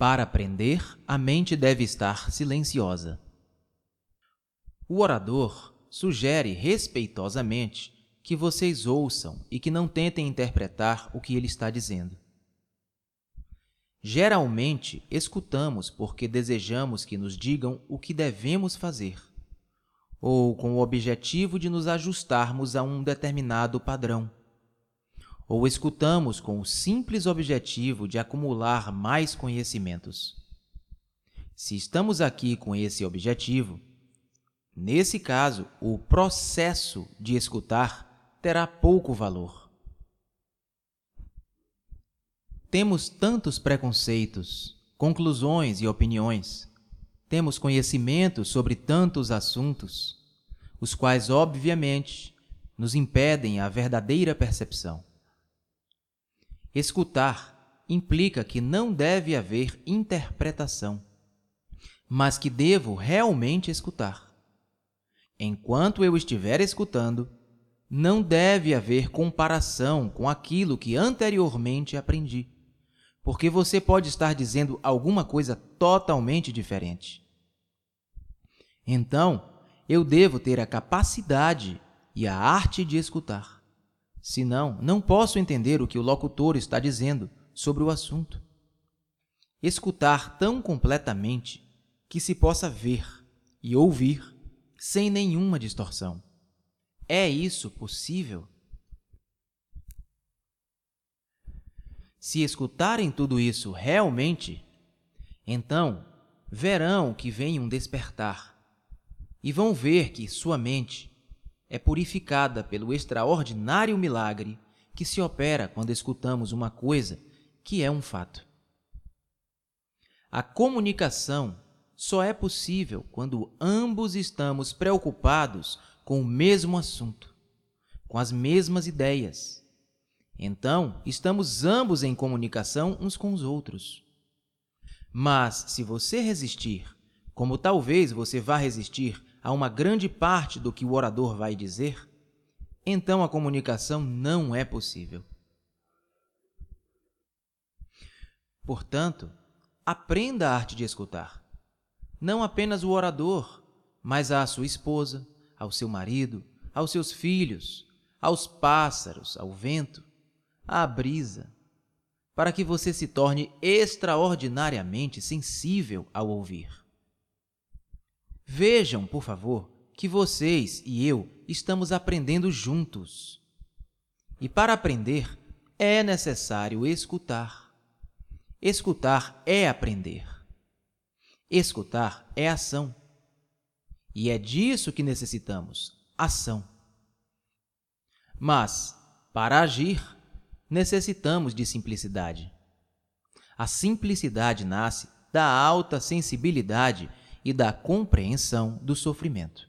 Para aprender, a mente deve estar silenciosa. O orador sugere respeitosamente que vocês ouçam e que não tentem interpretar o que ele está dizendo. Geralmente, escutamos porque desejamos que nos digam o que devemos fazer, ou com o objetivo de nos ajustarmos a um determinado padrão, ou escutamos com o simples objetivo de acumular mais conhecimentos. Se estamos aqui com esse objetivo, nesse caso, o processo de escutar terá pouco valor. Temos tantos preconceitos, conclusões e opiniões. Temos conhecimento sobre tantos assuntos, os quais, obviamente, nos impedem a verdadeira percepção. Escutar implica que não deve haver interpretação, mas que devo realmente escutar. Enquanto eu estiver escutando, não deve haver comparação com aquilo que anteriormente aprendi porque você pode estar dizendo alguma coisa totalmente diferente. Então, eu devo ter a capacidade e a arte de escutar. Senão, não posso entender o que o locutor está dizendo sobre o assunto. Escutar tão completamente que se possa ver e ouvir sem nenhuma distorção. É isso possível? Se escutarem tudo isso realmente, então verão que vem um despertar e vão ver que sua mente é purificada pelo extraordinário milagre que se opera quando escutamos uma coisa que é um fato. A comunicação só é possível quando ambos estamos preocupados com o mesmo assunto, com as mesmas ideias então, estamos ambos em comunicação uns com os outros. Mas, se você resistir, como talvez você vá resistir a uma grande parte do que o orador vai dizer, então a comunicação não é possível. Portanto, aprenda a arte de escutar. Não apenas o orador, mas a sua esposa, ao seu marido, aos seus filhos, aos pássaros, ao vento, à brisa, para que você se torne extraordinariamente sensível ao ouvir. Vejam, por favor, que vocês e eu estamos aprendendo juntos. E para aprender, é necessário escutar. Escutar é aprender. Escutar é ação. E é disso que necessitamos: ação. Mas, para agir, necessitamos de simplicidade. A simplicidade nasce da alta sensibilidade e da compreensão do sofrimento.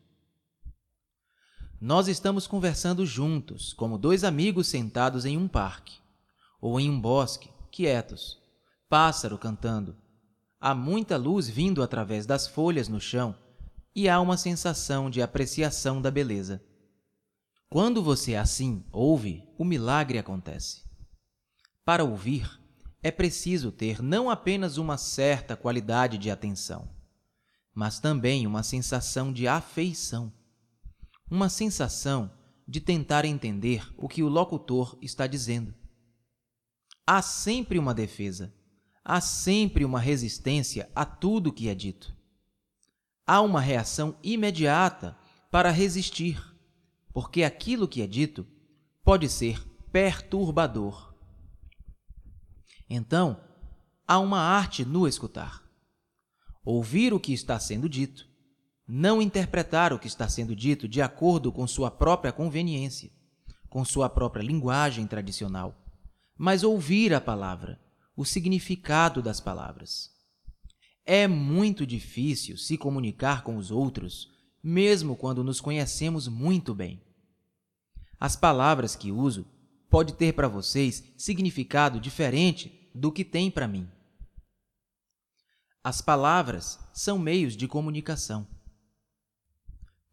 Nós estamos conversando juntos, como dois amigos sentados em um parque ou em um bosque, quietos, pássaro cantando. Há muita luz vindo através das folhas no chão e há uma sensação de apreciação da beleza. Quando você assim ouve, o milagre acontece. Para ouvir, é preciso ter não apenas uma certa qualidade de atenção, mas também uma sensação de afeição, uma sensação de tentar entender o que o locutor está dizendo. Há sempre uma defesa, há sempre uma resistência a tudo que é dito. Há uma reação imediata para resistir, porque aquilo que é dito pode ser perturbador então, há uma arte no escutar. Ouvir o que está sendo dito, não interpretar o que está sendo dito de acordo com sua própria conveniência, com sua própria linguagem tradicional, mas ouvir a palavra, o significado das palavras. É muito difícil se comunicar com os outros, mesmo quando nos conhecemos muito bem. As palavras que uso pode ter para vocês significado diferente do que tem para mim. As palavras são meios de comunicação.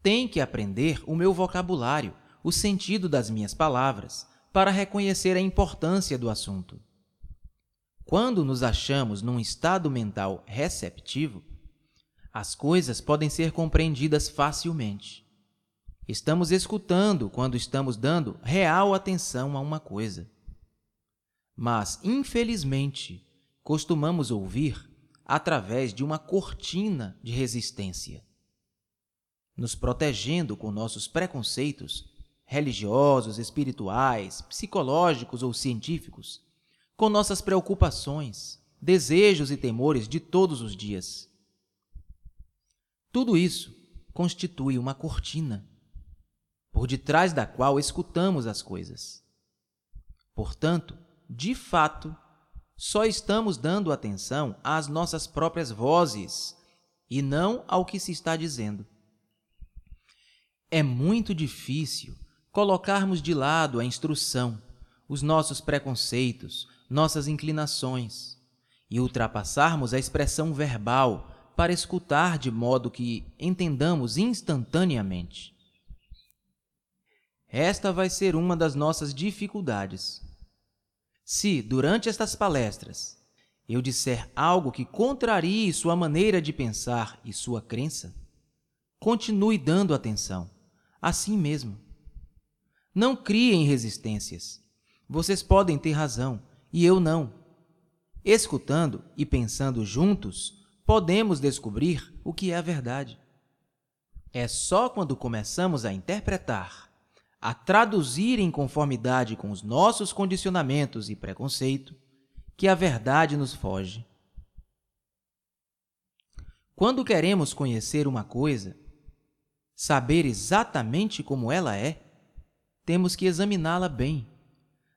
Tem que aprender o meu vocabulário, o sentido das minhas palavras, para reconhecer a importância do assunto. Quando nos achamos num estado mental receptivo, as coisas podem ser compreendidas facilmente. Estamos escutando quando estamos dando real atenção a uma coisa. Mas, infelizmente, costumamos ouvir através de uma cortina de resistência, nos protegendo com nossos preconceitos religiosos, espirituais, psicológicos ou científicos, com nossas preocupações, desejos e temores de todos os dias. Tudo isso constitui uma cortina, por detrás da qual escutamos as coisas. Portanto, de fato, só estamos dando atenção às nossas próprias vozes e não ao que se está dizendo. É muito difícil colocarmos de lado a instrução, os nossos preconceitos, nossas inclinações e ultrapassarmos a expressão verbal para escutar de modo que entendamos instantaneamente. Esta vai ser uma das nossas dificuldades. Se, durante estas palestras, eu disser algo que contrarie sua maneira de pensar e sua crença, continue dando atenção, assim mesmo. Não criem resistências. Vocês podem ter razão e eu não. Escutando e pensando juntos, podemos descobrir o que é a verdade. É só quando começamos a interpretar, a traduzir em conformidade com os nossos condicionamentos e preconceito, que a verdade nos foge. Quando queremos conhecer uma coisa, saber exatamente como ela é, temos que examiná-la bem.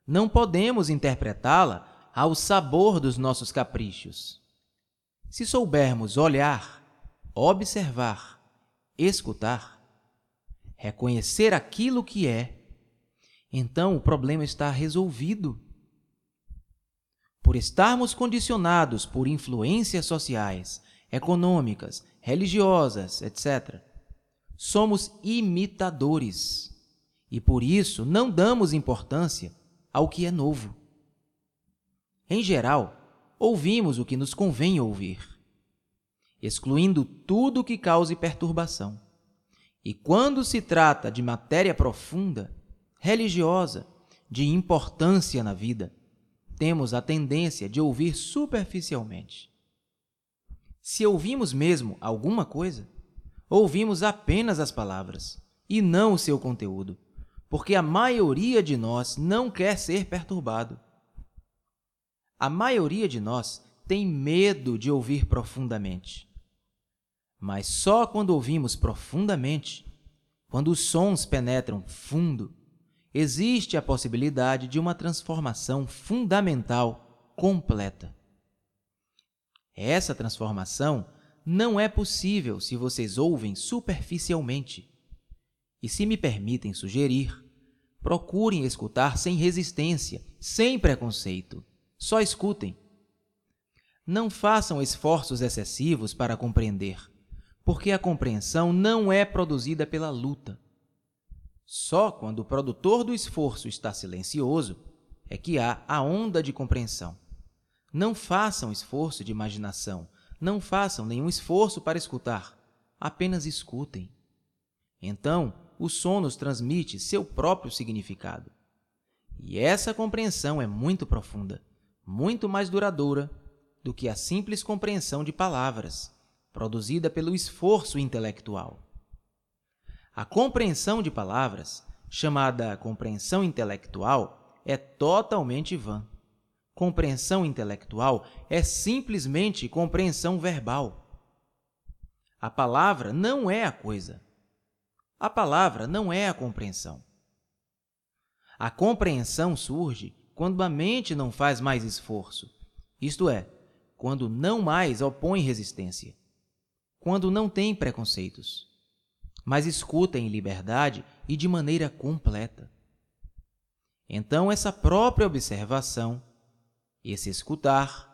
Não podemos interpretá-la ao sabor dos nossos caprichos. Se soubermos olhar, observar, escutar, reconhecer aquilo que é, então o problema está resolvido. Por estarmos condicionados por influências sociais, econômicas, religiosas, etc., somos imitadores e por isso não damos importância ao que é novo. Em geral, ouvimos o que nos convém ouvir, excluindo tudo que cause perturbação. E quando se trata de matéria profunda, religiosa, de importância na vida, temos a tendência de ouvir superficialmente. Se ouvimos mesmo alguma coisa, ouvimos apenas as palavras e não o seu conteúdo, porque a maioria de nós não quer ser perturbado. A maioria de nós tem medo de ouvir profundamente. Mas só quando ouvimos profundamente, quando os sons penetram fundo, existe a possibilidade de uma transformação fundamental completa. Essa transformação não é possível se vocês ouvem superficialmente. E se me permitem sugerir, procurem escutar sem resistência, sem preconceito só escutem. Não façam esforços excessivos para compreender, porque a compreensão não é produzida pela luta. Só quando o produtor do esforço está silencioso é que há a onda de compreensão. Não façam esforço de imaginação, não façam nenhum esforço para escutar, apenas escutem. Então, o som nos transmite seu próprio significado. E essa compreensão é muito profunda muito mais duradoura do que a simples compreensão de palavras, produzida pelo esforço intelectual. A compreensão de palavras, chamada compreensão intelectual, é totalmente vã. Compreensão intelectual é simplesmente compreensão verbal. A palavra não é a coisa. A palavra não é a compreensão. A compreensão surge quando a mente não faz mais esforço, isto é, quando não mais opõe resistência, quando não tem preconceitos, mas escuta em liberdade e de maneira completa. Então, essa própria observação, esse escutar,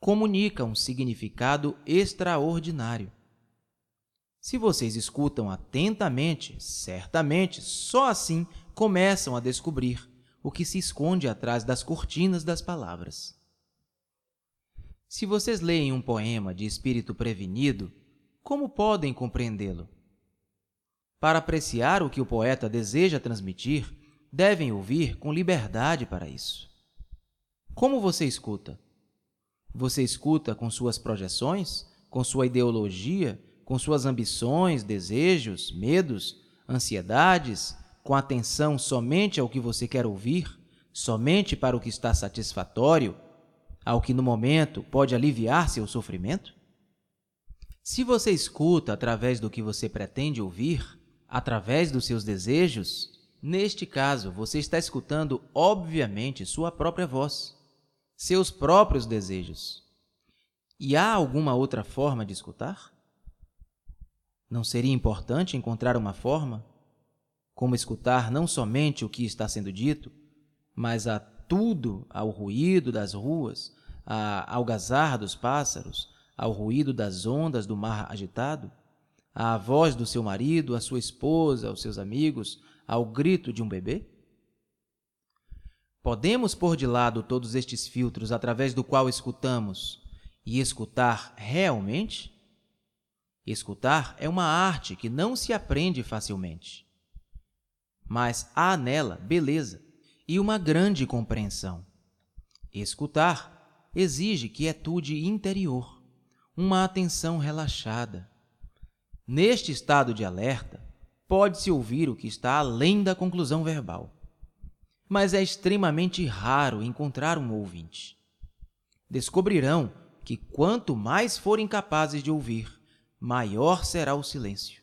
comunica um significado extraordinário. Se vocês escutam atentamente, certamente só assim começam a descobrir o que se esconde atrás das cortinas das palavras. Se vocês leem um poema de espírito prevenido, como podem compreendê-lo? Para apreciar o que o poeta deseja transmitir, devem ouvir com liberdade para isso. Como você escuta? Você escuta com suas projeções, com sua ideologia, com suas ambições, desejos, medos, ansiedades, com atenção somente ao que você quer ouvir, somente para o que está satisfatório, ao que no momento pode aliviar seu sofrimento? Se você escuta através do que você pretende ouvir, através dos seus desejos, neste caso você está escutando, obviamente, sua própria voz, seus próprios desejos. E há alguma outra forma de escutar? Não seria importante encontrar uma forma? Como escutar não somente o que está sendo dito, mas a tudo, ao ruído das ruas, a algazarra dos pássaros, ao ruído das ondas do mar agitado? à voz do seu marido, à sua esposa, aos seus amigos, ao grito de um bebê? Podemos pôr de lado todos estes filtros através do qual escutamos e escutar realmente? Escutar é uma arte que não se aprende facilmente, mas há nela beleza e uma grande compreensão. Escutar exige quietude interior, uma atenção relaxada, Neste estado de alerta, pode-se ouvir o que está além da conclusão verbal. Mas é extremamente raro encontrar um ouvinte. Descobrirão que quanto mais forem capazes de ouvir, maior será o silêncio.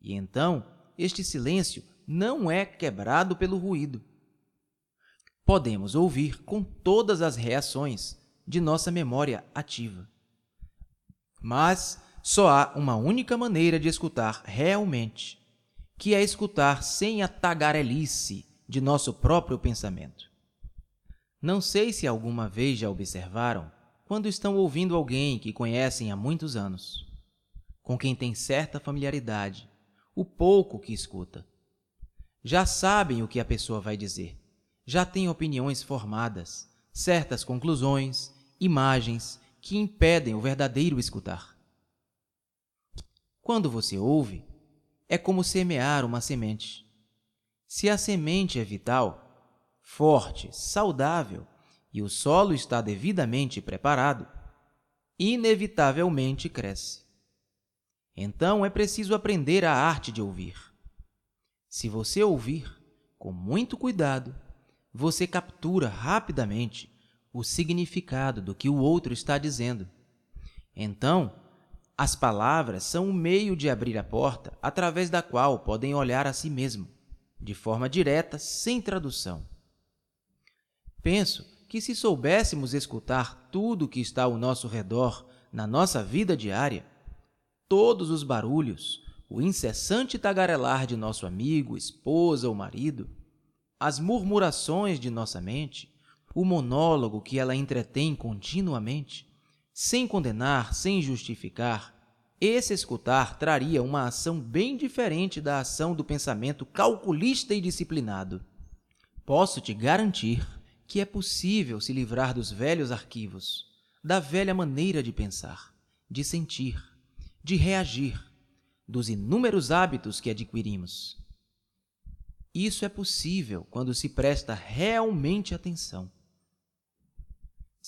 E então, este silêncio não é quebrado pelo ruído. Podemos ouvir com todas as reações de nossa memória ativa. Mas só há uma única maneira de escutar realmente, que é escutar sem a tagarelice de nosso próprio pensamento. Não sei se alguma vez já observaram quando estão ouvindo alguém que conhecem há muitos anos, com quem tem certa familiaridade, o pouco que escuta. Já sabem o que a pessoa vai dizer, já têm opiniões formadas, certas conclusões, imagens que impedem o verdadeiro escutar. Quando você ouve, é como semear uma semente. Se a semente é vital, forte, saudável e o solo está devidamente preparado, inevitavelmente cresce. Então é preciso aprender a arte de ouvir. Se você ouvir com muito cuidado, você captura rapidamente o significado do que o outro está dizendo. Então, as palavras são o meio de abrir a porta através da qual podem olhar a si mesmo, de forma direta, sem tradução. Penso que se soubéssemos escutar tudo o que está ao nosso redor na nossa vida diária, todos os barulhos, o incessante tagarelar de nosso amigo, esposa ou marido, as murmurações de nossa mente, o monólogo que ela entretém continuamente, sem condenar, sem justificar, esse escutar traria uma ação bem diferente da ação do pensamento calculista e disciplinado. Posso te garantir que é possível se livrar dos velhos arquivos, da velha maneira de pensar, de sentir, de reagir, dos inúmeros hábitos que adquirimos. Isso é possível quando se presta realmente atenção.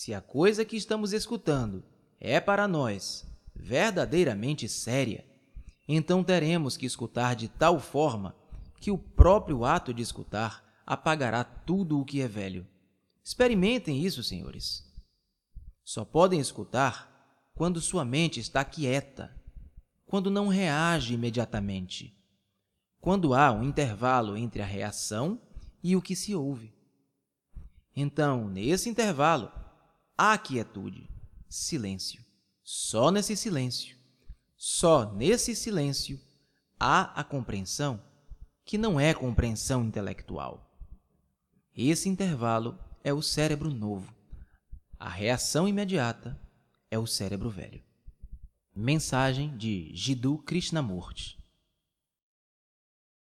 Se a coisa que estamos escutando é para nós verdadeiramente séria, então teremos que escutar de tal forma que o próprio ato de escutar apagará tudo o que é velho. Experimentem isso, senhores. Só podem escutar quando sua mente está quieta, quando não reage imediatamente, quando há um intervalo entre a reação e o que se ouve. Então, nesse intervalo, há quietude, silêncio. Só nesse silêncio, só nesse silêncio, há a compreensão que não é compreensão intelectual. Esse intervalo é o cérebro novo. A reação imediata é o cérebro velho. Mensagem de Jiddu Krishnamurti